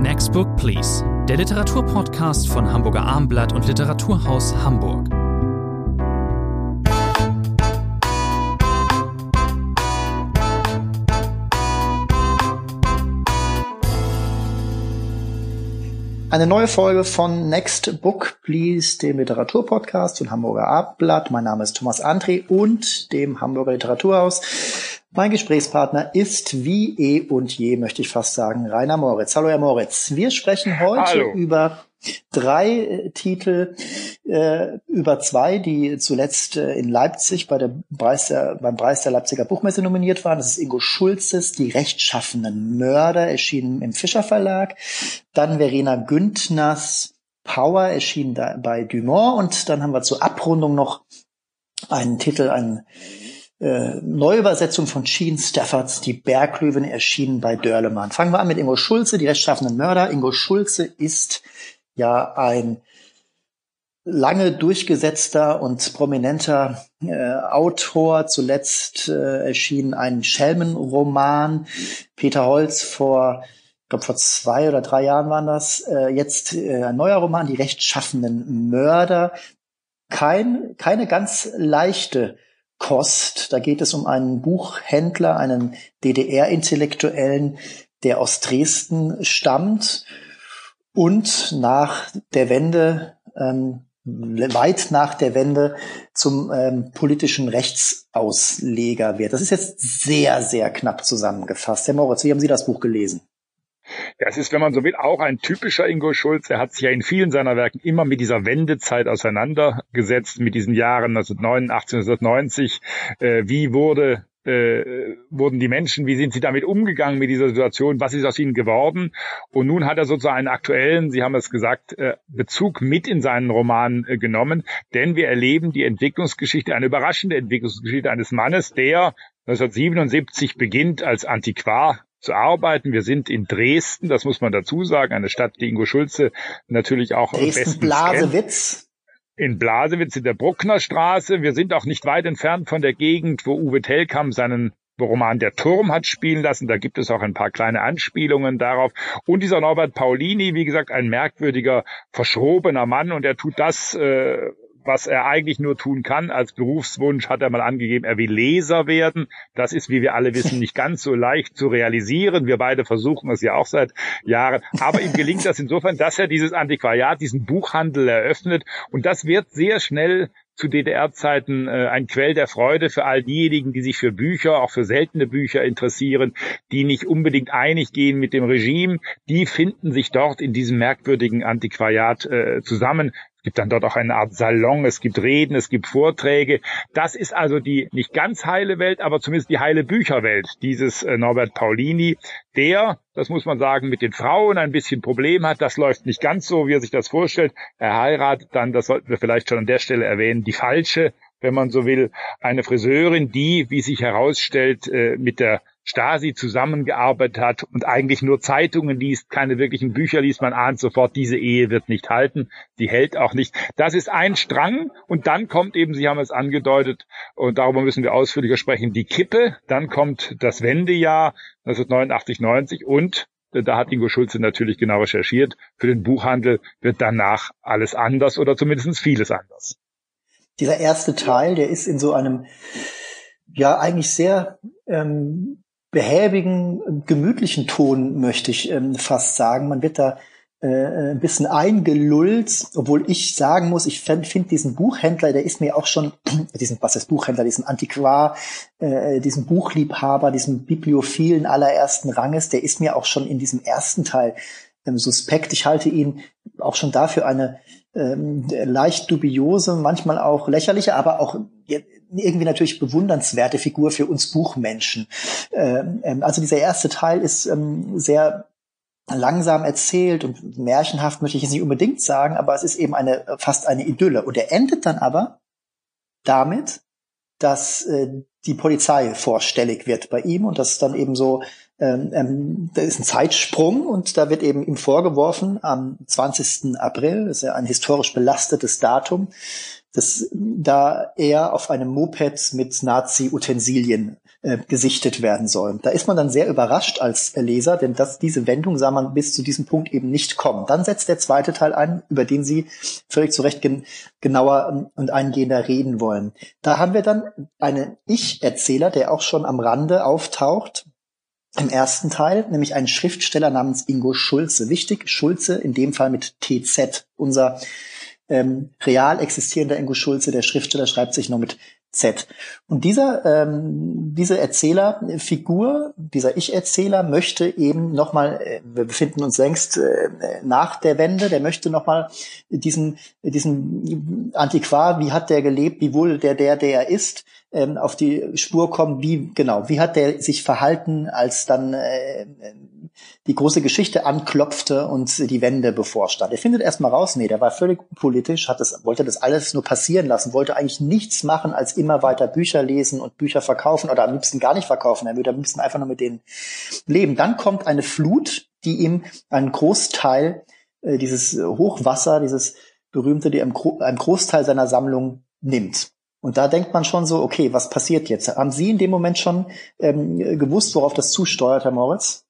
Next Book Please, der Literaturpodcast von Hamburger Armblatt und Literaturhaus Hamburg. Eine neue Folge von Next Book Please, dem Literaturpodcast von Hamburger Armblatt. Mein Name ist Thomas André und dem Hamburger Literaturhaus. Mein Gesprächspartner ist wie eh und je, möchte ich fast sagen, Rainer Moritz. Hallo, Herr Moritz. Wir sprechen heute Hallo. über drei äh, Titel, äh, über zwei, die zuletzt äh, in Leipzig bei der Preis der, beim Preis der Leipziger Buchmesse nominiert waren. Das ist Ingo Schulzes Die rechtschaffenen Mörder, erschienen im Fischer Verlag. Dann Verena Güntners Power, erschienen da bei Dumont. Und dann haben wir zur Abrundung noch einen Titel, einen äh, Neuübersetzung von Gene Staffords Die Berglöwen erschienen bei Dörlemann. Fangen wir an mit Ingo Schulze, die rechtschaffenden Mörder. Ingo Schulze ist ja ein lange durchgesetzter und prominenter äh, Autor. Zuletzt äh, erschien ein Schelmenroman. Peter Holz vor, ich glaube vor zwei oder drei Jahren waren das. Äh, jetzt äh, ein neuer Roman, Die rechtschaffenden Mörder. Kein, keine ganz leichte Kost. Da geht es um einen Buchhändler, einen DDR-Intellektuellen, der aus Dresden stammt und nach der Wende, ähm, weit nach der Wende zum ähm, politischen Rechtsausleger wird. Das ist jetzt sehr, sehr knapp zusammengefasst. Herr Moritz, wie haben Sie das Buch gelesen? Ja, es ist, wenn man so will, auch ein typischer Ingo Schulz. Er hat sich ja in vielen seiner Werken immer mit dieser Wendezeit auseinandergesetzt, mit diesen Jahren 1989, 1990. Äh, wie wurde äh, wurden die Menschen, wie sind sie damit umgegangen mit dieser Situation, was ist aus ihnen geworden? Und nun hat er sozusagen einen aktuellen, Sie haben es gesagt, äh, Bezug mit in seinen Roman äh, genommen, denn wir erleben die Entwicklungsgeschichte, eine überraschende Entwicklungsgeschichte eines Mannes, der 1977 beginnt als Antiquar zu arbeiten. Wir sind in Dresden, das muss man dazu sagen, eine Stadt, die Ingo Schulze natürlich auch Dresden Blasewitz. In Blasewitz in der Bruckner Straße. Wir sind auch nicht weit entfernt von der Gegend, wo Uwe Tellkamp seinen Roman Der Turm hat spielen lassen. Da gibt es auch ein paar kleine Anspielungen darauf. Und dieser Norbert Paulini, wie gesagt, ein merkwürdiger, verschrobener Mann und er tut das, äh, was er eigentlich nur tun kann. Als Berufswunsch hat er mal angegeben, er will Leser werden. Das ist, wie wir alle wissen, nicht ganz so leicht zu realisieren. Wir beide versuchen es ja auch seit Jahren. Aber ihm gelingt das insofern, dass er dieses Antiquariat, diesen Buchhandel eröffnet. Und das wird sehr schnell zu DDR-Zeiten äh, ein Quell der Freude für all diejenigen, die sich für Bücher, auch für seltene Bücher interessieren, die nicht unbedingt einig gehen mit dem Regime. Die finden sich dort in diesem merkwürdigen Antiquariat äh, zusammen. Es gibt dann dort auch eine Art Salon, es gibt Reden, es gibt Vorträge. Das ist also die nicht ganz heile Welt, aber zumindest die heile Bücherwelt dieses äh, Norbert Paulini, der, das muss man sagen, mit den Frauen ein bisschen Problem hat. Das läuft nicht ganz so, wie er sich das vorstellt. Er heiratet dann, das sollten wir vielleicht schon an der Stelle erwähnen, die falsche wenn man so will, eine Friseurin, die, wie sich herausstellt, äh, mit der Stasi zusammengearbeitet hat und eigentlich nur Zeitungen liest, keine wirklichen Bücher liest, man ahnt sofort, diese Ehe wird nicht halten, die hält auch nicht. Das ist ein Strang und dann kommt eben, Sie haben es angedeutet und darüber müssen wir ausführlicher sprechen, die Kippe, dann kommt das Wendejahr, das ist 89, 90 und da hat Ingo Schulze natürlich genau recherchiert. Für den Buchhandel wird danach alles anders oder zumindest vieles anders. Dieser erste Teil, der ist in so einem ja eigentlich sehr ähm, behäbigen, gemütlichen Ton, möchte ich ähm, fast sagen. Man wird da äh, ein bisschen eingelullt, obwohl ich sagen muss, ich finde find diesen Buchhändler, der ist mir auch schon, diesen, was ist Buchhändler, diesen Antiquar, äh, diesen Buchliebhaber, diesen Bibliophilen allerersten Ranges, der ist mir auch schon in diesem ersten Teil ähm, suspekt. Ich halte ihn auch schon dafür eine ähm, leicht dubiose, manchmal auch lächerliche, aber auch irgendwie natürlich bewundernswerte Figur für uns Buchmenschen. Ähm, ähm, also dieser erste Teil ist sehr langsam erzählt und märchenhaft möchte ich jetzt nicht unbedingt sagen, aber es ist eben eine fast eine Idylle. Und er endet dann aber damit, dass äh, die Polizei vorstellig wird bei ihm und das dann eben so, ähm, ähm, da ist ein Zeitsprung und da wird eben ihm vorgeworfen am 20. April, das ist ja ein historisch belastetes Datum, dass da er auf einem Moped mit Nazi-Utensilien äh, gesichtet werden soll. Da ist man dann sehr überrascht als Leser, denn dass diese Wendung sah man bis zu diesem Punkt eben nicht kommen. Dann setzt der zweite Teil ein, über den Sie völlig zu Recht gen genauer und eingehender reden wollen. Da haben wir dann einen Ich-Erzähler, der auch schon am Rande auftaucht, im ersten Teil, nämlich einen Schriftsteller namens Ingo Schulze. Wichtig, Schulze in dem Fall mit TZ. Unser ähm, real existierender Ingo Schulze, der Schriftsteller, schreibt sich nur mit Z. Und dieser, ähm, diese Erzählerfigur, dieser Ich-Erzähler möchte eben nochmal, äh, wir befinden uns längst äh, nach der Wende, der möchte nochmal diesen, diesen Antiquar, wie hat der gelebt, wie wohl der, der, der er ist, ähm, auf die Spur kommen, wie, genau, wie hat der sich verhalten, als dann äh, die große Geschichte anklopfte und die Wende bevorstand. Er findet erstmal raus, nee, der war völlig politisch, hat das, wollte das alles nur passieren lassen, wollte eigentlich nichts machen, als immer weiter Bücher lesen und Bücher verkaufen oder am liebsten gar nicht verkaufen. Er würde am liebsten einfach nur mit denen leben. Dann kommt eine Flut, die ihm einen Großteil äh, dieses Hochwasser, dieses berühmte, die einem, einem Großteil seiner Sammlung nimmt. Und da denkt man schon so, okay, was passiert jetzt? Haben Sie in dem Moment schon ähm, gewusst, worauf das zusteuert, Herr Moritz?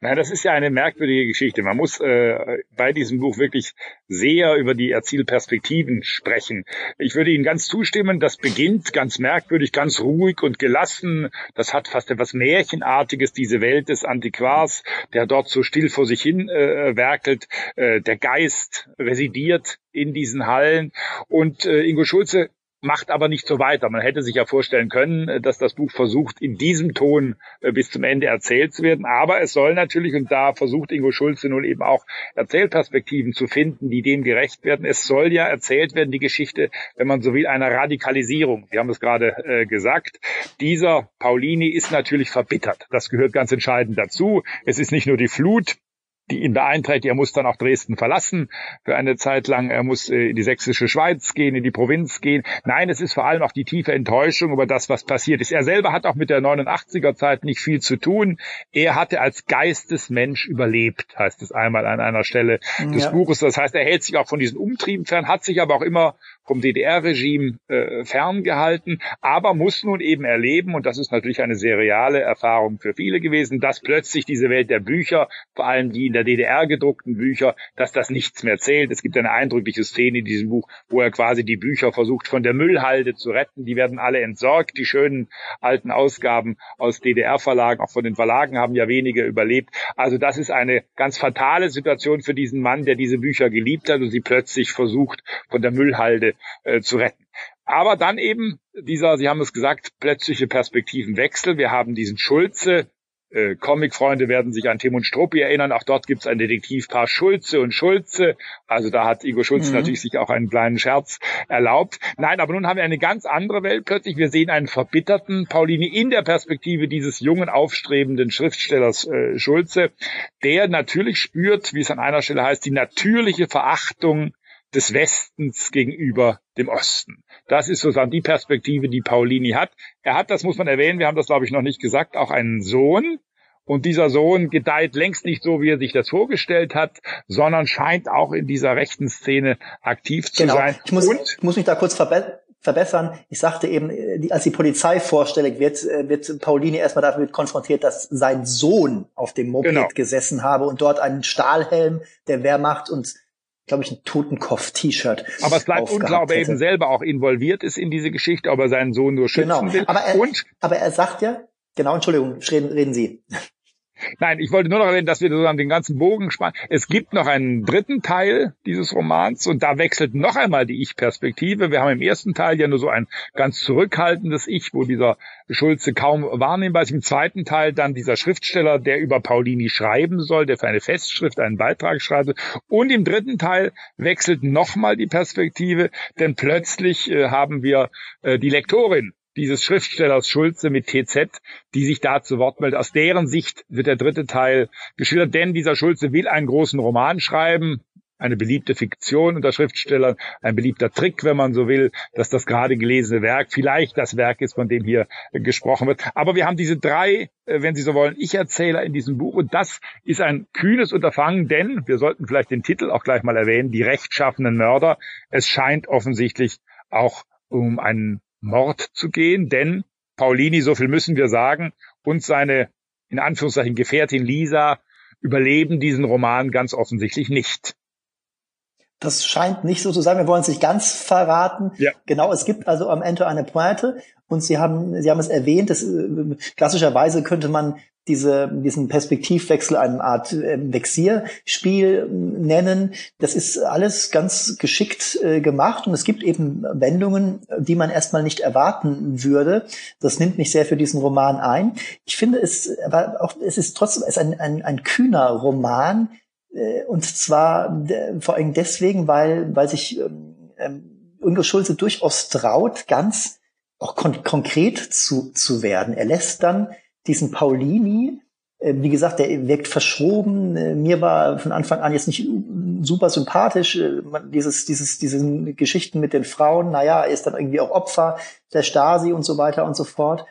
Na, das ist ja eine merkwürdige Geschichte. Man muss äh, bei diesem Buch wirklich sehr über die Erzielperspektiven sprechen. Ich würde Ihnen ganz zustimmen, das beginnt ganz merkwürdig, ganz ruhig und gelassen. Das hat fast etwas Märchenartiges, diese Welt des Antiquars, der dort so still vor sich hin äh, werkelt. Äh, der Geist residiert in diesen Hallen. Und äh, Ingo Schulze macht aber nicht so weiter. Man hätte sich ja vorstellen können, äh, dass das Buch versucht, in diesem Ton äh, bis zum Ende erzählt zu werden. Aber es soll natürlich, und da versucht Ingo Schulze nun eben auch Erzählperspektiven zu finden, die dem gerecht werden. Es soll ja erzählt werden, die Geschichte, wenn man so will, einer Radikalisierung. Sie haben es gerade äh, gesagt. Dieser Paulini ist natürlich verbittert. Das gehört ganz entscheidend dazu. Es ist nicht nur die Flut, die ihn beeinträchtigt. Er muss dann auch Dresden verlassen für eine Zeit lang. Er muss äh, in die sächsische Schweiz gehen, in die Provinz gehen. Nein, es ist vor allem auch die tiefe Enttäuschung über das, was passiert ist. Er selber hat auch mit der 89er Zeit nicht viel zu tun. Er hatte als Geistesmensch überlebt, heißt es einmal an einer Stelle des ja. Buches. Das heißt, er hält sich auch von diesen Umtrieben fern, hat sich aber auch immer vom DDR-Regime äh, ferngehalten, aber muss nun eben erleben, und das ist natürlich eine sehr reale Erfahrung für viele gewesen, dass plötzlich diese Welt der Bücher, vor allem die in der DDR gedruckten Bücher, dass das nichts mehr zählt. Es gibt eine eindrückliche Szene in diesem Buch, wo er quasi die Bücher versucht von der Müllhalde zu retten. Die werden alle entsorgt. Die schönen alten Ausgaben aus DDR-Verlagen, auch von den Verlagen haben ja wenige überlebt. Also das ist eine ganz fatale Situation für diesen Mann, der diese Bücher geliebt hat und sie plötzlich versucht, von der Müllhalde äh, zu retten. Aber dann eben dieser, Sie haben es gesagt, plötzliche Perspektivenwechsel. Wir haben diesen Schulze, äh, Comic-Freunde werden sich an Tim und Struppi erinnern. Auch dort gibt es ein Detektivpaar Schulze und Schulze. Also da hat Igor Schulze mhm. natürlich sich auch einen kleinen Scherz erlaubt. Nein, aber nun haben wir eine ganz andere Welt plötzlich. Wir sehen einen verbitterten Paulini in der Perspektive dieses jungen, aufstrebenden Schriftstellers äh, Schulze, der natürlich spürt, wie es an einer Stelle heißt, die natürliche Verachtung des Westens gegenüber dem Osten. Das ist sozusagen die Perspektive, die Paulini hat. Er hat, das muss man erwähnen, wir haben das glaube ich noch nicht gesagt, auch einen Sohn. Und dieser Sohn gedeiht längst nicht so, wie er sich das vorgestellt hat, sondern scheint auch in dieser rechten Szene aktiv zu genau. sein. Ich muss, Und, ich muss mich da kurz verbe verbessern. Ich sagte eben, als die Polizei vorstellig wird, äh, wird Paulini erstmal damit konfrontiert, dass sein Sohn auf dem Moped genau. gesessen habe und dort einen Stahlhelm der Wehrmacht und glaube ich, ein Totenkopf-T-Shirt. Aber es bleibt unklar, ob er eben selber auch involviert ist in diese Geschichte, ob er seinen Sohn nur schützen genau. will. Aber er, Und, aber er sagt ja, genau, Entschuldigung, reden, reden Sie. Nein, ich wollte nur noch erwähnen, dass wir sozusagen den ganzen Bogen spannen. Es gibt noch einen dritten Teil dieses Romans und da wechselt noch einmal die Ich-Perspektive. Wir haben im ersten Teil ja nur so ein ganz zurückhaltendes Ich, wo dieser Schulze kaum wahrnehmbar ist. Im zweiten Teil dann dieser Schriftsteller, der über Paulini schreiben soll, der für eine Festschrift einen Beitrag schreibt. Und im dritten Teil wechselt nochmal die Perspektive, denn plötzlich äh, haben wir äh, die Lektorin dieses Schriftstellers Schulze mit TZ, die sich da zu Wort meldet. Aus deren Sicht wird der dritte Teil geschildert, denn dieser Schulze will einen großen Roman schreiben, eine beliebte Fiktion unter Schriftstellern, ein beliebter Trick, wenn man so will, dass das gerade gelesene Werk vielleicht das Werk ist, von dem hier gesprochen wird. Aber wir haben diese drei, äh, wenn Sie so wollen, Ich-Erzähler in diesem Buch und das ist ein kühnes Unterfangen, denn wir sollten vielleicht den Titel auch gleich mal erwähnen, die rechtschaffenen Mörder. Es scheint offensichtlich auch um einen Mord zu gehen, denn Paulini, so viel müssen wir sagen, und seine in Anführungszeichen Gefährtin Lisa überleben diesen Roman ganz offensichtlich nicht. Das scheint nicht so zu sein. Wir wollen es nicht ganz verraten. Ja. Genau, es gibt also am Ende eine Pointe und Sie haben, Sie haben es erwähnt, dass, äh, klassischerweise könnte man diese, diesen Perspektivwechsel eine Art äh, Vexierspiel nennen. Das ist alles ganz geschickt äh, gemacht und es gibt eben Wendungen, die man erstmal nicht erwarten würde. Das nimmt mich sehr für diesen Roman ein. Ich finde es, aber auch, es ist trotzdem es ist ein, ein, ein kühner Roman, äh, und zwar vor allem deswegen, weil, weil sich ähm, ähm, Ingo Schulze durchaus traut, ganz auch kon konkret zu, zu werden. Er lässt dann diesen Paulini, äh, wie gesagt, der wirkt verschroben. Äh, mir war von Anfang an jetzt nicht super sympathisch. Äh, dieses, dieses, diese Geschichten mit den Frauen, naja, er ist dann irgendwie auch Opfer der Stasi und so weiter und so fort.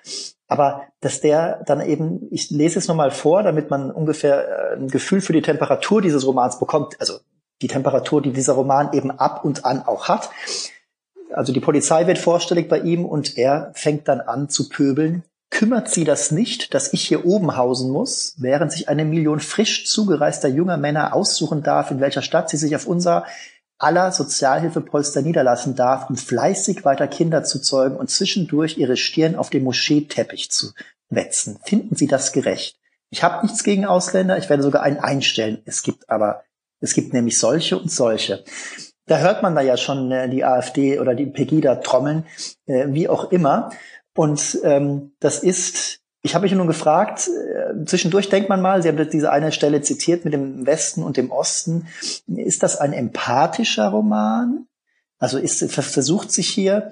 Aber dass der dann eben, ich lese es nochmal vor, damit man ungefähr äh, ein Gefühl für die Temperatur dieses Romans bekommt, also die Temperatur, die dieser Roman eben ab und an auch hat. Also die Polizei wird vorstellig bei ihm und er fängt dann an zu pöbeln. Kümmert sie das nicht, dass ich hier oben hausen muss, während sich eine Million frisch zugereister junger Männer aussuchen darf, in welcher Stadt sie sich auf unser aller Sozialhilfepolster niederlassen darf, um fleißig weiter Kinder zu zeugen und zwischendurch ihre Stirn auf dem Moscheeteppich zu wetzen. Finden Sie das gerecht? Ich habe nichts gegen Ausländer, ich werde sogar einen einstellen. Es gibt aber, es gibt nämlich solche und solche. Da hört man da ja schon äh, die AfD oder die Pegida trommeln, äh, wie auch immer. Und ähm, das ist ich habe mich nun gefragt, äh, zwischendurch denkt man mal, Sie haben diese eine Stelle zitiert mit dem Westen und dem Osten. Ist das ein empathischer Roman? Also ist, versucht sich hier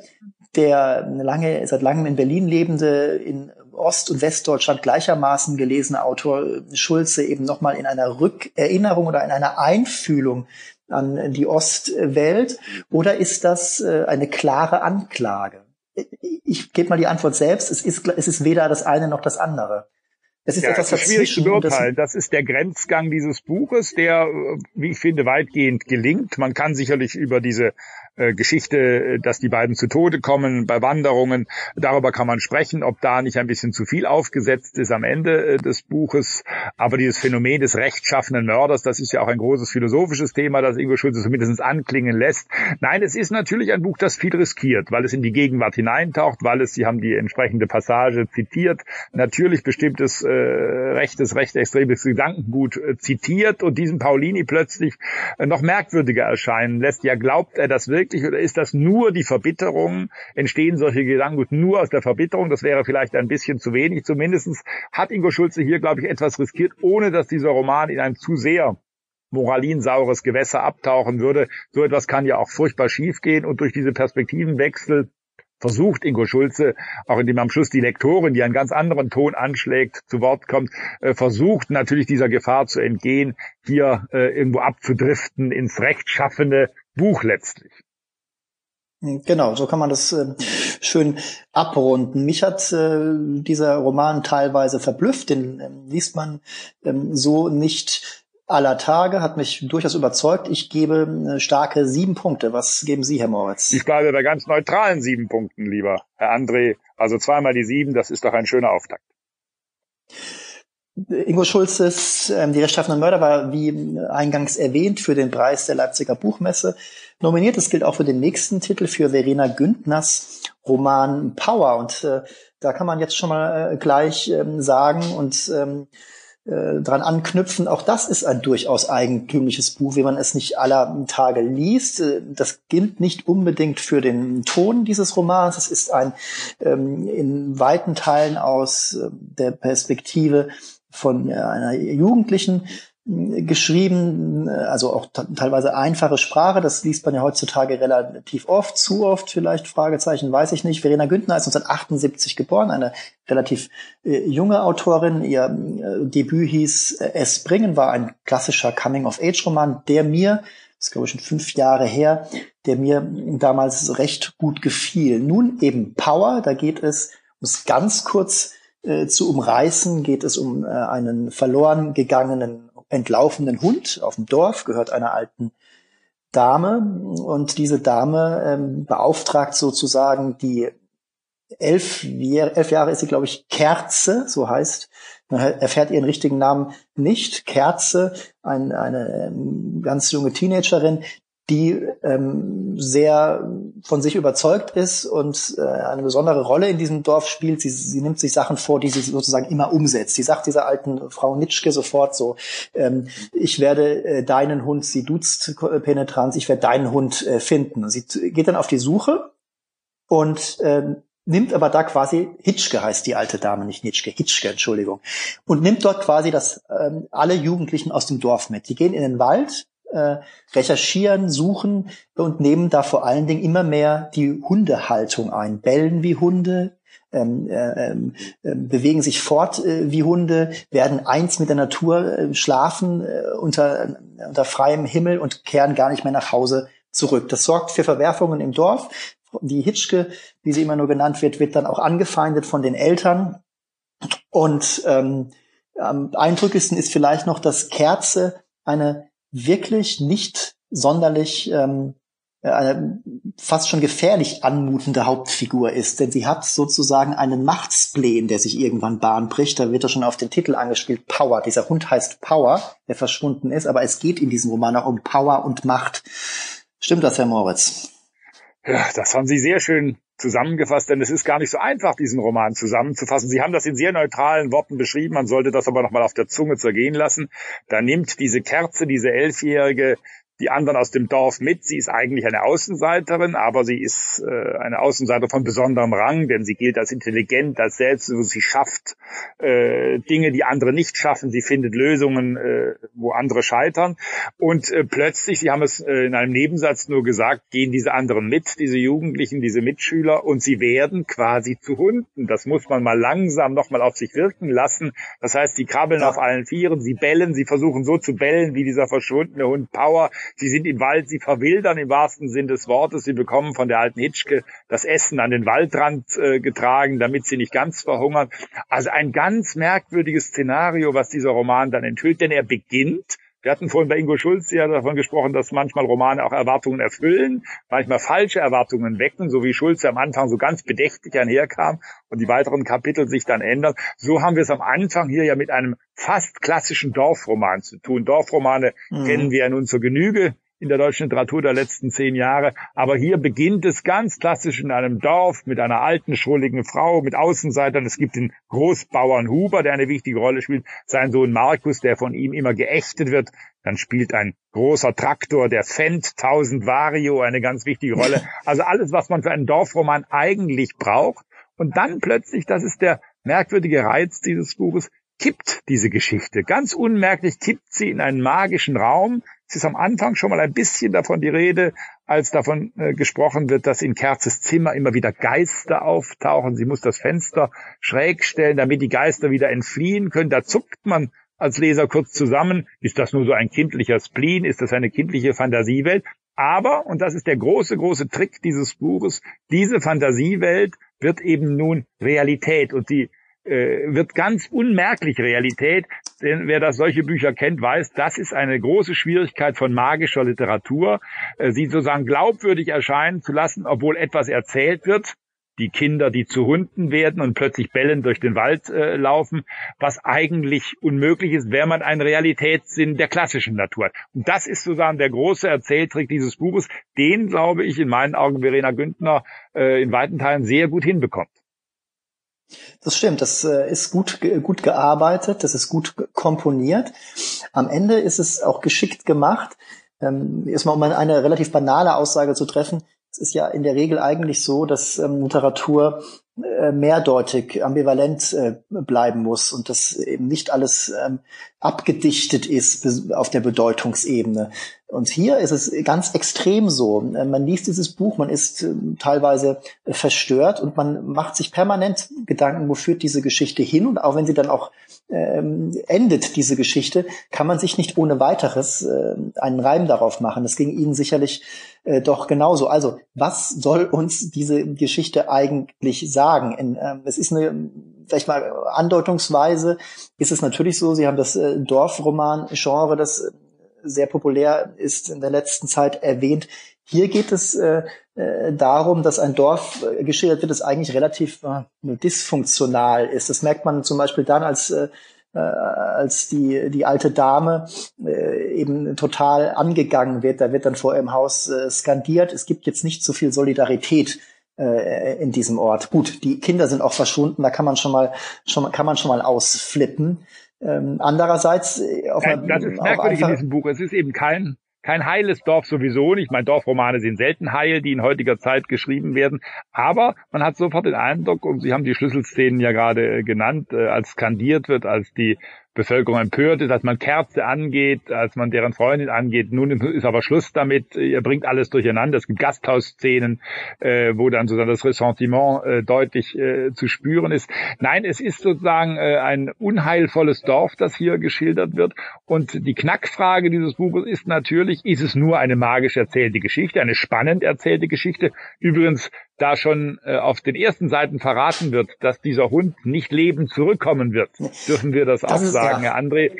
der lange, seit langem in Berlin lebende, in Ost- und Westdeutschland gleichermaßen gelesene Autor Schulze eben nochmal in einer Rückerinnerung oder in einer Einfühlung an die Ostwelt? Oder ist das äh, eine klare Anklage? Ich gebe mal die Antwort selbst. Es ist, es ist weder das eine noch das andere. Es ist ja, etwas es ist schwierig zu beurteilen. Das, das ist der Grenzgang dieses Buches, der, wie ich finde, weitgehend gelingt. Man kann sicherlich über diese äh, Geschichte, dass die beiden zu Tode kommen bei Wanderungen. Darüber kann man sprechen, ob da nicht ein bisschen zu viel aufgesetzt ist am Ende äh, des Buches. Aber dieses Phänomen des rechtschaffenen Mörders, das ist ja auch ein großes philosophisches Thema, das Ingo Schulze zumindest anklingen lässt. Nein, es ist natürlich ein Buch, das viel riskiert, weil es in die Gegenwart hineintaucht, weil es, Sie haben die entsprechende Passage zitiert, natürlich bestimmtes äh, rechtes, rechtsextremes Gedankengut äh, zitiert und diesem Paulini plötzlich äh, noch merkwürdiger erscheinen lässt. Ja, glaubt er das wirklich? Wirklich oder ist das nur die Verbitterung? Entstehen solche Gedanken nur aus der Verbitterung? Das wäre vielleicht ein bisschen zu wenig. Zumindestens hat Ingo Schulze hier, glaube ich, etwas riskiert, ohne dass dieser Roman in ein zu sehr moralinsaures Gewässer abtauchen würde. So etwas kann ja auch furchtbar schiefgehen und durch diese Perspektivenwechsel versucht Ingo Schulze, auch indem am Schluss die Lektorin, die einen ganz anderen Ton anschlägt, zu Wort kommt, äh, versucht natürlich dieser Gefahr zu entgehen, hier äh, irgendwo abzudriften ins rechtschaffene Buch letztlich. Genau, so kann man das äh, schön abrunden. Mich hat äh, dieser Roman teilweise verblüfft, den ähm, liest man ähm, so nicht aller Tage, hat mich durchaus überzeugt. Ich gebe äh, starke sieben Punkte. Was geben Sie, Herr Moritz? Ich bleibe bei ganz neutralen sieben Punkten, lieber Herr André. Also zweimal die sieben, das ist doch ein schöner Auftakt. Ingo Schulzes ähm, Die rechtschaffenen Mörder war, wie eingangs erwähnt, für den Preis der Leipziger Buchmesse nominiert. Das gilt auch für den nächsten Titel, für Verena Güntners Roman Power. Und äh, da kann man jetzt schon mal äh, gleich ähm, sagen und ähm, äh, dran anknüpfen. Auch das ist ein durchaus eigentümliches Buch, wie man es nicht aller Tage liest. Äh, das gilt nicht unbedingt für den Ton dieses Romans. Es ist ein ähm, in weiten Teilen aus äh, der Perspektive von einer Jugendlichen geschrieben, also auch teilweise einfache Sprache. Das liest man ja heutzutage relativ oft, zu oft vielleicht, Fragezeichen, weiß ich nicht. Verena Güntner ist 1978 geboren, eine relativ äh, junge Autorin. Ihr äh, Debüt hieß äh, Es bringen, war ein klassischer Coming-of-Age-Roman, der mir, das ist glaube ich schon fünf Jahre her, der mir damals recht gut gefiel. Nun eben Power, da geht es, um ganz kurz äh, zu umreißen, geht es um äh, einen verloren gegangenen, entlaufenden Hund auf dem Dorf, gehört einer alten Dame und diese Dame ähm, beauftragt sozusagen die elf, elf Jahre ist sie, glaube ich, Kerze, so heißt. Man erfährt ihren richtigen Namen nicht. Kerze, ein, eine ähm, ganz junge Teenagerin, die ähm, sehr von sich überzeugt ist und äh, eine besondere Rolle in diesem Dorf spielt. Sie, sie nimmt sich Sachen vor, die sie sozusagen immer umsetzt. Sie sagt dieser alten Frau Nitschke sofort so, ähm, ich werde äh, deinen Hund, sie duzt penetrant, ich werde deinen Hund äh, finden. Sie geht dann auf die Suche und ähm, nimmt aber da quasi Hitschke heißt die alte Dame, nicht Nitschke, Hitschke, Entschuldigung, und nimmt dort quasi das ähm, alle Jugendlichen aus dem Dorf mit. Die gehen in den Wald, äh, recherchieren, suchen und nehmen da vor allen Dingen immer mehr die Hundehaltung ein, bellen wie Hunde, ähm, äh, äh, bewegen sich fort äh, wie Hunde, werden eins mit der Natur, äh, schlafen äh, unter, unter freiem Himmel und kehren gar nicht mehr nach Hause zurück. Das sorgt für Verwerfungen im Dorf. Die Hitschke, wie sie immer nur genannt wird, wird dann auch angefeindet von den Eltern. Und ähm, am eindrücklichsten ist vielleicht noch, dass Kerze eine wirklich nicht sonderlich ähm, äh, eine fast schon gefährlich anmutende Hauptfigur ist, denn sie hat sozusagen einen Machtspleen, der sich irgendwann Bahn bricht. Da wird er schon auf den Titel angespielt, Power. Dieser Hund heißt Power, der verschwunden ist, aber es geht in diesem Roman auch um Power und Macht. Stimmt das, Herr Moritz? Ja, das haben Sie sehr schön zusammengefasst, denn es ist gar nicht so einfach, diesen Roman zusammenzufassen. Sie haben das in sehr neutralen Worten beschrieben, man sollte das aber nochmal auf der Zunge zergehen lassen. Da nimmt diese Kerze, diese Elfjährige, die anderen aus dem Dorf mit. Sie ist eigentlich eine Außenseiterin, aber sie ist äh, eine Außenseiter von besonderem Rang, denn sie gilt als intelligent, als selbstbewusst. Sie schafft äh, Dinge, die andere nicht schaffen. Sie findet Lösungen, äh, wo andere scheitern. Und äh, plötzlich, Sie haben es äh, in einem Nebensatz nur gesagt, gehen diese anderen mit, diese Jugendlichen, diese Mitschüler, und sie werden quasi zu Hunden. Das muss man mal langsam nochmal auf sich wirken lassen. Das heißt, sie krabbeln auf allen Vieren, sie bellen, sie versuchen so zu bellen wie dieser verschwundene Hund Power Sie sind im Wald, sie verwildern im wahrsten Sinn des Wortes. Sie bekommen von der alten Hitschke das Essen an den Waldrand äh, getragen, damit sie nicht ganz verhungern. Also ein ganz merkwürdiges Szenario, was dieser Roman dann enthüllt, denn er beginnt wir hatten vorhin bei Ingo Schulz ja davon gesprochen, dass manchmal Romane auch Erwartungen erfüllen, manchmal falsche Erwartungen wecken, so wie Schulz am Anfang so ganz bedächtig einherkam und die weiteren Kapitel sich dann ändern. So haben wir es am Anfang hier ja mit einem fast klassischen Dorfroman zu tun. Dorfromane mhm. kennen wir ja nun zur Genüge in der deutschen Literatur der letzten zehn Jahre. Aber hier beginnt es ganz klassisch in einem Dorf mit einer alten, schrulligen Frau, mit Außenseitern. Es gibt den Großbauern Huber, der eine wichtige Rolle spielt, sein Sohn Markus, der von ihm immer geächtet wird. Dann spielt ein großer Traktor, der Fendt 1000 Vario, eine ganz wichtige Rolle. Also alles, was man für einen Dorfroman eigentlich braucht. Und dann plötzlich, das ist der merkwürdige Reiz dieses Buches, kippt diese Geschichte. Ganz unmerklich kippt sie in einen magischen Raum. Es ist am Anfang schon mal ein bisschen davon die Rede, als davon äh, gesprochen wird, dass in Kerzes Zimmer immer wieder Geister auftauchen. Sie muss das Fenster schräg stellen, damit die Geister wieder entfliehen können. Da zuckt man als Leser kurz zusammen. Ist das nur so ein kindlicher Spleen? Ist das eine kindliche Fantasiewelt? Aber, und das ist der große, große Trick dieses Buches, diese Fantasiewelt wird eben nun Realität und die äh, wird ganz unmerklich Realität. Denn wer das solche Bücher kennt, weiß, das ist eine große Schwierigkeit von magischer Literatur, äh, sie sozusagen glaubwürdig erscheinen zu lassen, obwohl etwas erzählt wird. Die Kinder, die zu Hunden werden und plötzlich bellend durch den Wald äh, laufen, was eigentlich unmöglich ist, wenn man einen Realitätssinn der klassischen Natur hat. Und das ist sozusagen der große Erzähltrick dieses Buches, den, glaube ich, in meinen Augen Verena Güntner in weiten Teilen sehr gut hinbekommt. Das stimmt, das äh, ist gut, gut gearbeitet, das ist gut komponiert. Am Ende ist es auch geschickt gemacht. Ähm, erstmal um eine relativ banale Aussage zu treffen. Es ist ja in der Regel eigentlich so, dass ähm, Literatur äh, mehrdeutig, ambivalent äh, bleiben muss und dass eben nicht alles ähm, abgedichtet ist auf der Bedeutungsebene. Und hier ist es ganz extrem so. Äh, man liest dieses Buch, man ist ähm, teilweise verstört und man macht sich permanent Gedanken, wo führt diese Geschichte hin. Und auch wenn sie dann auch ähm, endet, diese Geschichte, kann man sich nicht ohne weiteres äh, einen Reim darauf machen. Das ging Ihnen sicherlich äh, doch genauso. Also, was soll uns diese Geschichte eigentlich sagen? In, äh, es ist eine, ich mal, andeutungsweise ist es natürlich so, Sie haben das äh, Dorfroman-Genre, das sehr populär ist in der letzten Zeit erwähnt. Hier geht es äh, äh, darum, dass ein Dorf äh, geschildert wird, das eigentlich relativ äh, dysfunktional ist. Das merkt man zum Beispiel dann, als äh, äh, als die, die alte Dame äh, eben total angegangen wird. Da wird dann vor ihrem Haus äh, skandiert. Es gibt jetzt nicht so viel Solidarität äh, in diesem Ort. Gut, die Kinder sind auch verschwunden. Da kann man schon mal, schon, kann man schon mal ausflippen. Ähm, andererseits, äh, auf ja, das ist merkwürdig in diesem Buch. Es ist eben kein kein heiles Dorf sowieso nicht. Mein Dorfromane sind selten heil, die in heutiger Zeit geschrieben werden. Aber man hat sofort den Eindruck, und Sie haben die Schlüsselszenen ja gerade genannt, äh, als skandiert wird, als die Bevölkerung empört ist, als man Kerze angeht, als man deren Freundin angeht. Nun ist aber Schluss damit. Ihr bringt alles durcheinander. Es gibt Gasthausszenen, äh, wo dann sozusagen das Ressentiment äh, deutlich äh, zu spüren ist. Nein, es ist sozusagen äh, ein unheilvolles Dorf, das hier geschildert wird. Und die Knackfrage dieses Buches ist natürlich, ist es nur eine magisch erzählte Geschichte, eine spannend erzählte Geschichte? Übrigens da schon äh, auf den ersten Seiten verraten wird, dass dieser Hund nicht lebend zurückkommen wird, dürfen wir das, das auch sagen, ja. Herr André.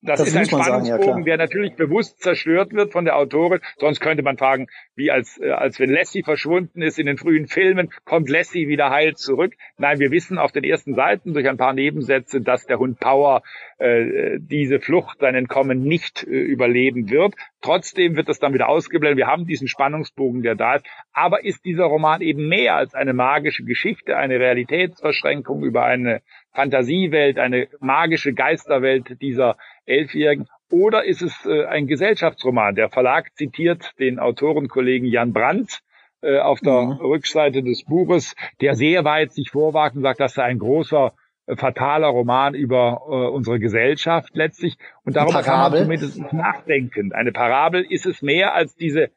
Das, das ist ein Spannungsbogen, sagen, ja, der natürlich bewusst zerstört wird von der Autorin. Sonst könnte man fragen, wie als, äh, als wenn Lassie verschwunden ist in den frühen Filmen, kommt Lassie wieder heil zurück. Nein, wir wissen auf den ersten Seiten durch ein paar Nebensätze, dass der Hund Power äh, diese Flucht, sein Entkommen nicht äh, überleben wird. Trotzdem wird das dann wieder ausgeblendet. Wir haben diesen Spannungsbogen, der da ist. Aber ist dieser Roman eben mehr als eine magische Geschichte, eine Realitätsverschränkung über eine Fantasiewelt, eine magische Geisterwelt dieser Elfjährigen? Oder ist es äh, ein Gesellschaftsroman? Der Verlag zitiert den Autorenkollegen Jan Brandt äh, auf der mhm. Rückseite des Buches, der sehr weit sich vorwagt und sagt, das sei ein großer äh, fataler Roman über äh, unsere Gesellschaft letztlich. Und darum kann man zumindest nachdenken. Eine Parabel ist es mehr als diese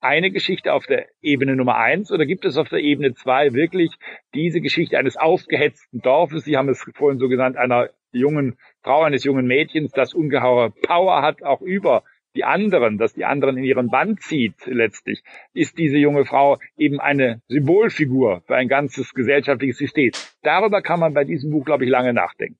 eine Geschichte auf der Ebene Nummer eins oder gibt es auf der Ebene zwei wirklich diese Geschichte eines aufgehetzten Dorfes? Sie haben es vorhin so genannt, einer jungen Frau, eines jungen Mädchens, das ungeheure Power hat, auch über die anderen, dass die anderen in ihren Band zieht letztlich, ist diese junge Frau eben eine Symbolfigur für ein ganzes gesellschaftliches System. Darüber kann man bei diesem Buch, glaube ich, lange nachdenken.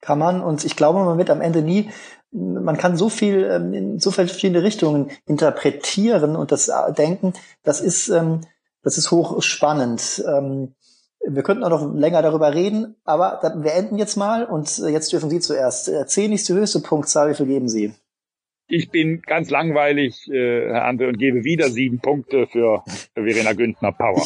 Kann man und ich glaube, man wird am Ende nie man kann so viel ähm, in so viele verschiedene Richtungen interpretieren und das äh, denken, das ist ähm, das ist hochspannend. Ähm, wir könnten auch noch länger darüber reden, aber wir enden jetzt mal und äh, jetzt dürfen Sie zuerst. Zehn ist die höchste Punktzahl, wie viel geben Sie? Ich bin ganz langweilig, äh, Herr André, und gebe wieder sieben Punkte für Verena Güntner Power.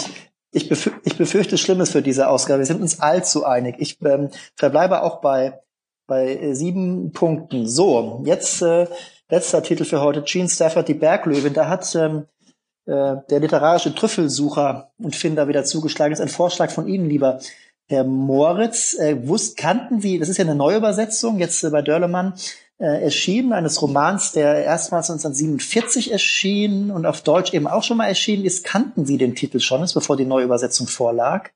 Ich, befür ich befürchte Schlimmes für diese Ausgabe. Wir sind uns allzu einig. Ich ähm, verbleibe auch bei bei äh, sieben Punkten. So, jetzt äh, letzter Titel für heute, Gene Stafford, die Berglöwin. Da hat ähm, äh, der literarische Trüffelsucher und Finder wieder zugeschlagen. Das ist ein Vorschlag von Ihnen, lieber Herr Moritz. Äh, wusst, kannten Sie, das ist ja eine Neuübersetzung, jetzt äh, bei Dörlemann äh, erschienen, eines Romans, der erstmals 1947 erschien und auf Deutsch eben auch schon mal erschienen ist. Kannten Sie den Titel schon, bevor die Neuübersetzung vorlag?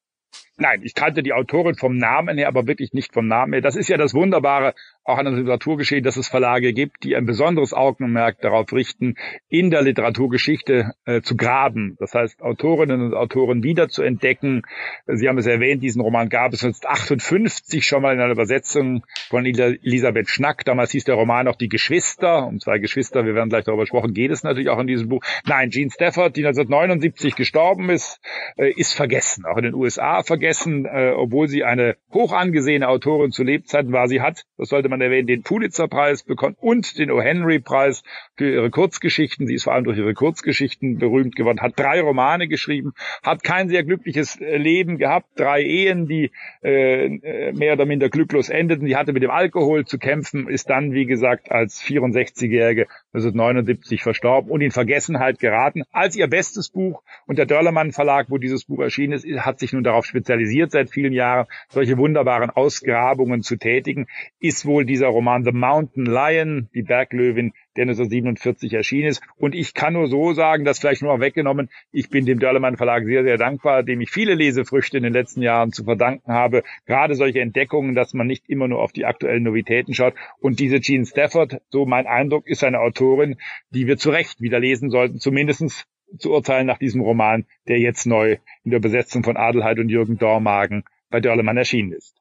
Nein, ich kannte die Autorin vom Namen her, aber wirklich nicht vom Namen her. Das ist ja das Wunderbare auch an der Literaturgeschichte, dass es Verlage gibt, die ein besonderes Augenmerk darauf richten, in der Literaturgeschichte äh, zu graben. Das heißt, Autorinnen und Autoren wieder zu entdecken. Sie haben es erwähnt, diesen Roman gab es 1958 schon mal in einer Übersetzung von Elisabeth Schnack. Damals hieß der Roman noch Die Geschwister. Um zwei Geschwister, wir werden gleich darüber sprechen, geht es natürlich auch in diesem Buch. Nein, Jean Stafford, die 1979 gestorben ist, äh, ist vergessen. Auch in den USA vergessen, äh, obwohl sie eine hoch angesehene Autorin zu Lebzeiten war. Sie hat, das sollte man man erwähnen, den Pulitzer-Preis bekommen und den O-Henry-Preis für ihre Kurzgeschichten. Sie ist vor allem durch ihre Kurzgeschichten berühmt geworden, hat drei Romane geschrieben, hat kein sehr glückliches äh, Leben gehabt, drei Ehen, die äh, äh, mehr oder minder glücklos endeten. Die hatte mit dem Alkohol zu kämpfen, ist dann, wie gesagt, als 64-Jährige 1979 verstorben und in Vergessenheit geraten. Als ihr bestes Buch und der Dörlermann Verlag, wo dieses Buch erschienen ist, hat sich nun darauf spezialisiert, seit vielen Jahren solche wunderbaren Ausgrabungen zu tätigen, ist wohl dieser Roman The Mountain Lion, die Berglöwin, der 1947 erschienen ist. Und ich kann nur so sagen, das vielleicht nur weggenommen, ich bin dem Dörlemann Verlag sehr, sehr dankbar, dem ich viele Lesefrüchte in den letzten Jahren zu verdanken habe. Gerade solche Entdeckungen, dass man nicht immer nur auf die aktuellen Novitäten schaut. Und diese Jean Stafford, so mein Eindruck, ist eine Autorin, die wir zu Recht wieder lesen sollten, zumindestens zu urteilen nach diesem Roman, der jetzt neu in der Besetzung von Adelheid und Jürgen Dormagen bei Dörlemann erschienen ist.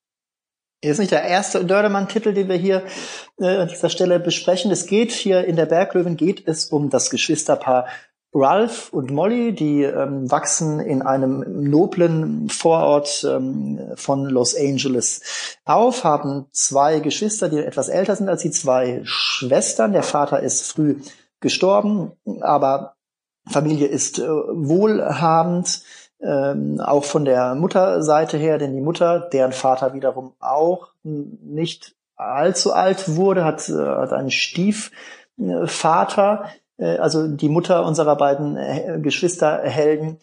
Ist nicht der erste Dördermann-Titel, den wir hier äh, an dieser Stelle besprechen. Es geht hier in der Berglöwen geht es um das Geschwisterpaar Ralph und Molly, die ähm, wachsen in einem noblen Vorort ähm, von Los Angeles auf, haben zwei Geschwister, die etwas älter sind als die zwei Schwestern. Der Vater ist früh gestorben, aber Familie ist äh, wohlhabend, ähm, auch von der Mutterseite her, denn die Mutter, deren Vater wiederum auch nicht allzu alt wurde, hat, äh, hat einen Stiefvater, äh, also die Mutter unserer beiden äh, Geschwisterhelden.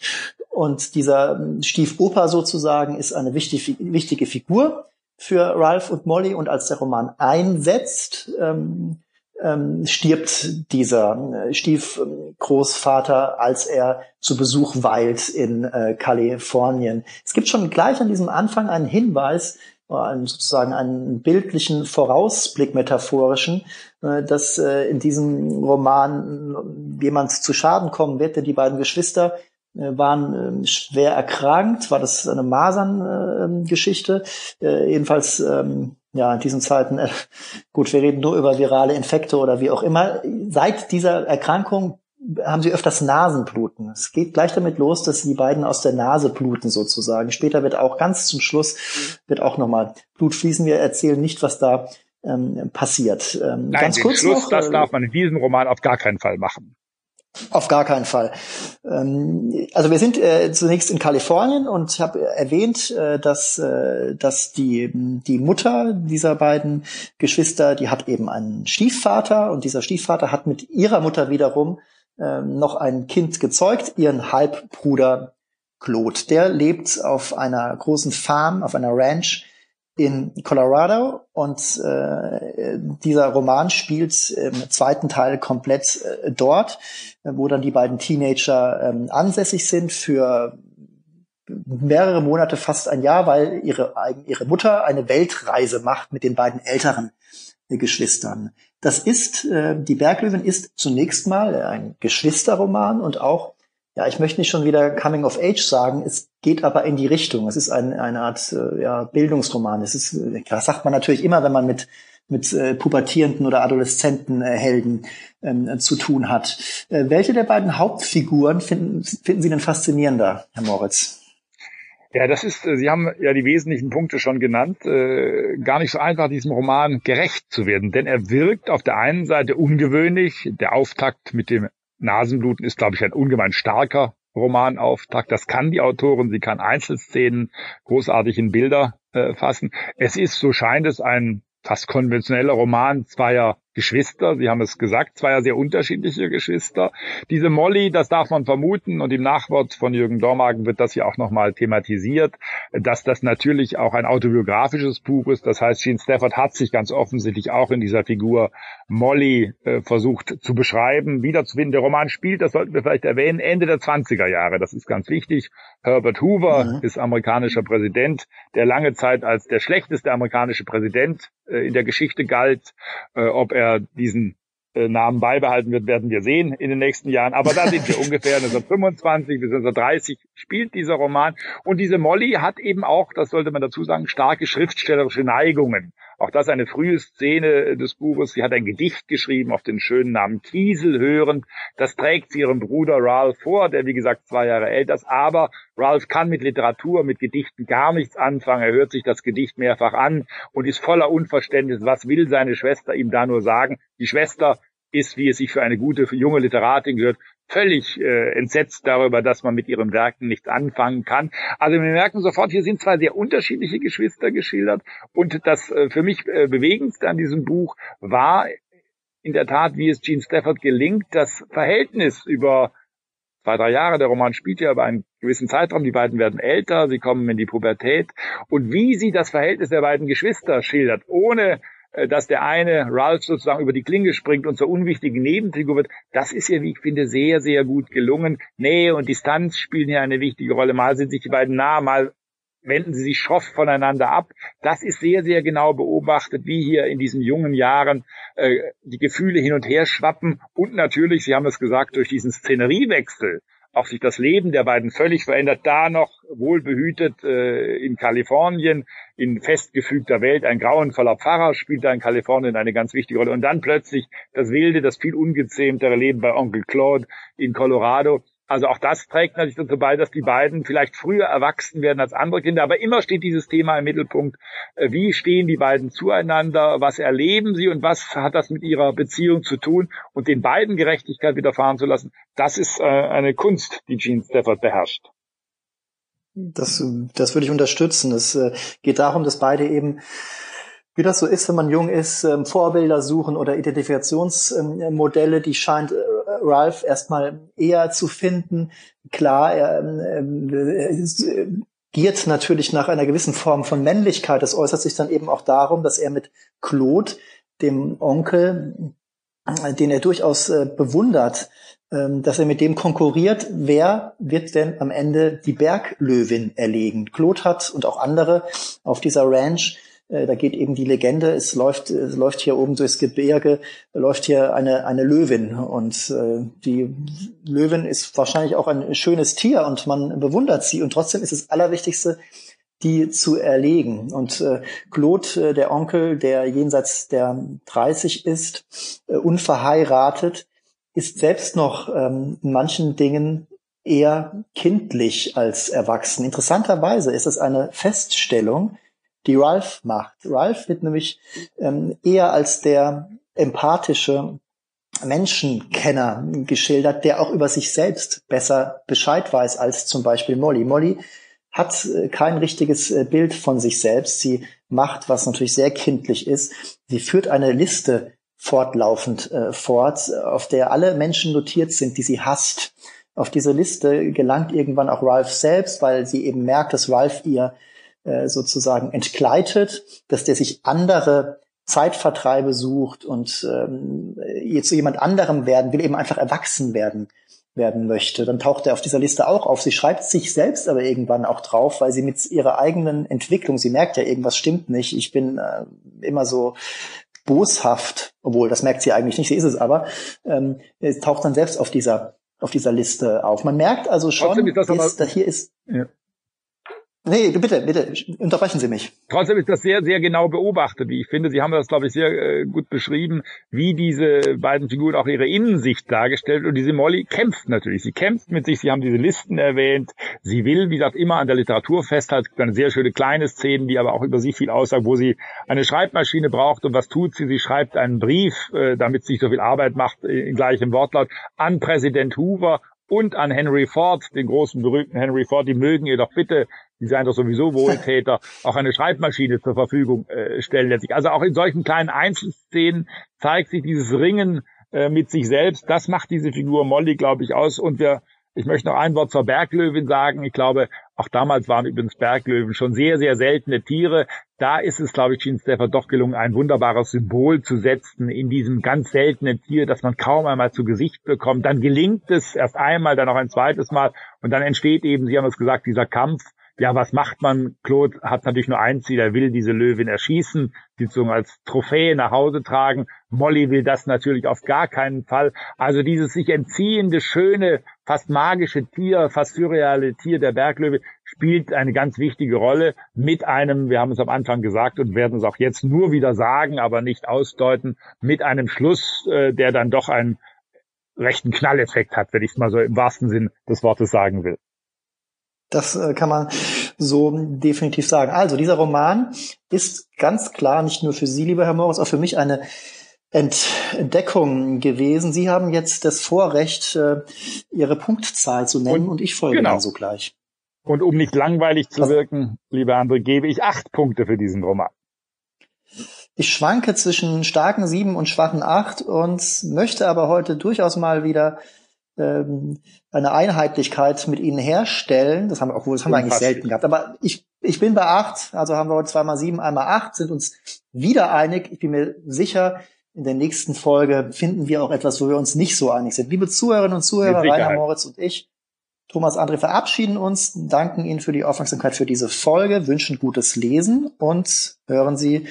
Und dieser Stiefoper sozusagen ist eine wichtige, wichtige Figur für Ralph und Molly. Und als der Roman einsetzt, ähm, ähm, stirbt dieser äh, Stiefgroßvater, als er zu Besuch weilt in äh, Kalifornien. Es gibt schon gleich an diesem Anfang einen Hinweis, einen, sozusagen einen bildlichen Vorausblick metaphorischen, äh, dass äh, in diesem Roman jemand zu Schaden kommen wird, denn die beiden Geschwister äh, waren äh, schwer erkrankt, war das eine Maserngeschichte. Äh, jedenfalls ähm, ja, in diesen Zeiten, äh, gut, wir reden nur über virale Infekte oder wie auch immer. Seit dieser Erkrankung haben sie öfters Nasenbluten. Es geht gleich damit los, dass die beiden aus der Nase bluten sozusagen. Später wird auch ganz zum Schluss wird auch nochmal Blut fließen. Wir erzählen nicht, was da ähm, passiert. Ähm, Nein, ganz kurz Schluss, noch, das äh, darf man in diesem Roman auf gar keinen Fall machen. Auf gar keinen Fall. Ähm, also wir sind äh, zunächst in Kalifornien und ich habe erwähnt, äh, dass, äh, dass die, die Mutter dieser beiden Geschwister, die hat eben einen Stiefvater und dieser Stiefvater hat mit ihrer Mutter wiederum ähm, noch ein Kind gezeugt, ihren Halbbruder Claude. Der lebt auf einer großen Farm, auf einer Ranch in Colorado und äh, dieser Roman spielt im zweiten Teil komplett äh, dort, wo dann die beiden Teenager ähm, ansässig sind für mehrere Monate, fast ein Jahr, weil ihre, ihre Mutter eine Weltreise macht mit den beiden älteren Geschwistern. Das ist, äh, die Berglöwen ist zunächst mal ein Geschwisterroman und auch ja, ich möchte nicht schon wieder Coming of Age sagen, es geht aber in die Richtung. Es ist ein, eine Art äh, ja, Bildungsroman. Es ist, das sagt man natürlich immer, wenn man mit mit äh, pubertierenden oder adoleszenten äh, Helden ähm, zu tun hat. Äh, welche der beiden Hauptfiguren finden, finden Sie denn faszinierender, Herr Moritz? Ja, das ist, äh, Sie haben ja die wesentlichen Punkte schon genannt, äh, gar nicht so einfach, diesem Roman gerecht zu werden, denn er wirkt auf der einen Seite ungewöhnlich. Der Auftakt mit dem Nasenbluten ist, glaube ich, ein ungemein starker Romanauftakt. Das kann die Autorin, sie kann Einzelszenen großartig in Bilder äh, fassen. Es ist, so scheint es, ein fast konventioneller Roman zweier Geschwister, Sie haben es gesagt, zweier sehr unterschiedliche Geschwister. Diese Molly, das darf man vermuten, und im Nachwort von Jürgen Dormagen wird das hier auch nochmal thematisiert, dass das natürlich auch ein autobiografisches Buch ist. Das heißt, Gene Stafford hat sich ganz offensichtlich auch in dieser Figur Molly äh, versucht zu beschreiben, wiederzufinden. Der Roman spielt, das sollten wir vielleicht erwähnen, Ende der 20er Jahre. Das ist ganz wichtig. Herbert Hoover mhm. ist amerikanischer Präsident, der lange Zeit als der schlechteste amerikanische Präsident äh, in der Geschichte galt. Äh, ob er er diesen äh, Namen beibehalten wird, werden wir sehen in den nächsten Jahren. Aber da sind wir ungefähr 1925 bis 1930 spielt dieser Roman. Und diese Molly hat eben auch, das sollte man dazu sagen, starke schriftstellerische Neigungen. Auch das eine frühe Szene des Buches. Sie hat ein Gedicht geschrieben auf den schönen Namen Kiesel hörend. Das trägt sie ihrem Bruder Ralph vor, der wie gesagt zwei Jahre älter ist. Aber Ralph kann mit Literatur, mit Gedichten gar nichts anfangen. Er hört sich das Gedicht mehrfach an und ist voller Unverständnis. Was will seine Schwester ihm da nur sagen? Die Schwester ist, wie es sich für eine gute junge Literatin gehört, völlig äh, entsetzt darüber, dass man mit ihren Werken nichts anfangen kann. Also wir merken sofort, hier sind zwei sehr unterschiedliche Geschwister geschildert und das äh, für mich äh, bewegendste an diesem Buch war in der Tat, wie es Gene Stafford gelingt, das Verhältnis über zwei, drei Jahre, der Roman spielt ja über einen gewissen Zeitraum, die beiden werden älter, sie kommen in die Pubertät und wie sie das Verhältnis der beiden Geschwister schildert, ohne dass der eine Ralph sozusagen über die Klinge springt und zur unwichtigen Nebenfigur wird, das ist ja, wie ich finde, sehr, sehr gut gelungen. Nähe und Distanz spielen hier eine wichtige Rolle. Mal sind sich die beiden nah, mal wenden sie sich schroff voneinander ab. Das ist sehr, sehr genau beobachtet, wie hier in diesen jungen Jahren äh, die Gefühle hin und her schwappen und natürlich, Sie haben es gesagt, durch diesen Szeneriewechsel auch sich das Leben der beiden völlig verändert. Da noch wohlbehütet äh, in Kalifornien, in festgefügter Welt, ein grauenvoller Pfarrer spielt da in Kalifornien eine ganz wichtige Rolle. Und dann plötzlich das wilde, das viel ungezähmtere Leben bei Onkel Claude in Colorado. Also auch das trägt natürlich dazu bei, dass die beiden vielleicht früher erwachsen werden als andere Kinder. Aber immer steht dieses Thema im Mittelpunkt. Äh, wie stehen die beiden zueinander? Was erleben sie und was hat das mit ihrer Beziehung zu tun? Und den beiden Gerechtigkeit widerfahren zu lassen, das ist äh, eine Kunst, die Gene Stafford beherrscht. Das, das würde ich unterstützen. Es äh, geht darum, dass beide eben wie das so ist, wenn man jung ist, ähm, Vorbilder suchen oder Identifikationsmodelle, die scheint Ralph erstmal eher zu finden. Klar, er ähm, äh, giert natürlich nach einer gewissen Form von Männlichkeit. Das äußert sich dann eben auch darum, dass er mit Claude, dem Onkel, den er durchaus äh, bewundert, ähm, dass er mit dem konkurriert, wer wird denn am Ende die Berglöwin erlegen. Claude hat und auch andere auf dieser Ranch da geht eben die Legende, es läuft, es läuft hier oben durchs Gebirge, läuft hier eine, eine Löwin. Und äh, die Löwin ist wahrscheinlich auch ein schönes Tier und man bewundert sie. Und trotzdem ist das Allerwichtigste, die zu erlegen. Und äh, Claude, äh, der Onkel, der jenseits der 30 ist, äh, unverheiratet, ist selbst noch ähm, in manchen Dingen eher kindlich als erwachsen. Interessanterweise ist es eine Feststellung, die Ralph macht. Ralph wird nämlich ähm, eher als der empathische Menschenkenner geschildert, der auch über sich selbst besser Bescheid weiß als zum Beispiel Molly. Molly hat äh, kein richtiges äh, Bild von sich selbst. Sie macht, was natürlich sehr kindlich ist. Sie führt eine Liste fortlaufend äh, fort, auf der alle Menschen notiert sind, die sie hasst. Auf diese Liste gelangt irgendwann auch Ralph selbst, weil sie eben merkt, dass Ralph ihr äh, sozusagen entgleitet, dass der sich andere Zeitvertreibe sucht und ähm, jetzt zu jemand anderem werden will, eben einfach erwachsen werden werden möchte. Dann taucht er auf dieser Liste auch auf. Sie schreibt sich selbst aber irgendwann auch drauf, weil sie mit ihrer eigenen Entwicklung, sie merkt ja, irgendwas stimmt nicht. Ich bin äh, immer so boshaft, obwohl das merkt sie eigentlich nicht, sie ist es aber, ähm, es taucht dann selbst auf dieser auf dieser Liste auf. Man merkt also schon, ist, dass hier ist ja. Nee, bitte, bitte, unterbrechen Sie mich. Trotzdem ist das sehr, sehr genau beobachtet, wie ich finde. Sie haben das, glaube ich, sehr äh, gut beschrieben, wie diese beiden Figuren auch ihre Innensicht dargestellt. Und diese Molly kämpft natürlich. Sie kämpft mit sich. Sie haben diese Listen erwähnt. Sie will, wie gesagt, immer an der Literatur festhalten. Es gibt eine sehr schöne kleine Szene, die aber auch über sie viel aussagt, wo sie eine Schreibmaschine braucht. Und was tut sie? Sie schreibt einen Brief, äh, damit sie nicht so viel Arbeit macht, äh, in gleichem Wortlaut, an Präsident Hoover und an Henry Ford, den großen berühmten Henry Ford, die mögen ihr doch bitte die seien doch sowieso Wohltäter, auch eine Schreibmaschine zur Verfügung äh, stellen letztlich. Also auch in solchen kleinen Einzelszenen zeigt sich dieses Ringen äh, mit sich selbst. Das macht diese Figur Molly, glaube ich, aus. Und wir, ich möchte noch ein Wort zur Berglöwin sagen. Ich glaube, auch damals waren übrigens Berglöwen schon sehr, sehr seltene Tiere. Da ist es, glaube ich, Gene Stafford doch gelungen, ein wunderbares Symbol zu setzen in diesem ganz seltenen Tier, das man kaum einmal zu Gesicht bekommt. Dann gelingt es erst einmal, dann noch ein zweites Mal und dann entsteht eben, Sie haben es gesagt, dieser Kampf ja, was macht man? Claude hat natürlich nur ein Ziel, er will diese Löwin erschießen, die sozusagen als Trophäe nach Hause tragen. Molly will das natürlich auf gar keinen Fall. Also dieses sich entziehende, schöne, fast magische Tier, fast surreale Tier der Berglöwe spielt eine ganz wichtige Rolle mit einem, wir haben es am Anfang gesagt und werden es auch jetzt nur wieder sagen, aber nicht ausdeuten, mit einem Schluss, äh, der dann doch einen rechten Knalleffekt hat, wenn ich es mal so im wahrsten Sinn des Wortes sagen will. Das äh, kann man so definitiv sagen. Also dieser Roman ist ganz klar nicht nur für Sie, lieber Herr Morris, auch für mich eine Entdeckung gewesen. Sie haben jetzt das Vorrecht, äh, Ihre Punktzahl zu nennen und, und ich folge genau. Ihnen sogleich. Und um nicht langweilig zu wirken, lieber André, gebe ich acht Punkte für diesen Roman. Ich schwanke zwischen starken sieben und schwachen acht und möchte aber heute durchaus mal wieder ähm, eine Einheitlichkeit mit ihnen herstellen. Das haben wir, obwohl das haben wir eigentlich selten gehabt. Aber ich, ich bin bei acht, also haben wir heute zweimal sieben, einmal acht, sind uns wieder einig. Ich bin mir sicher, in der nächsten Folge finden wir auch etwas, wo wir uns nicht so einig sind. Liebe Zuhörerinnen und Zuhörer, Rainer Moritz und ich, Thomas André verabschieden uns, danken Ihnen für die Aufmerksamkeit für diese Folge, wünschen gutes Lesen und hören Sie,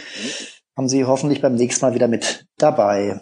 haben Sie hoffentlich beim nächsten Mal wieder mit dabei.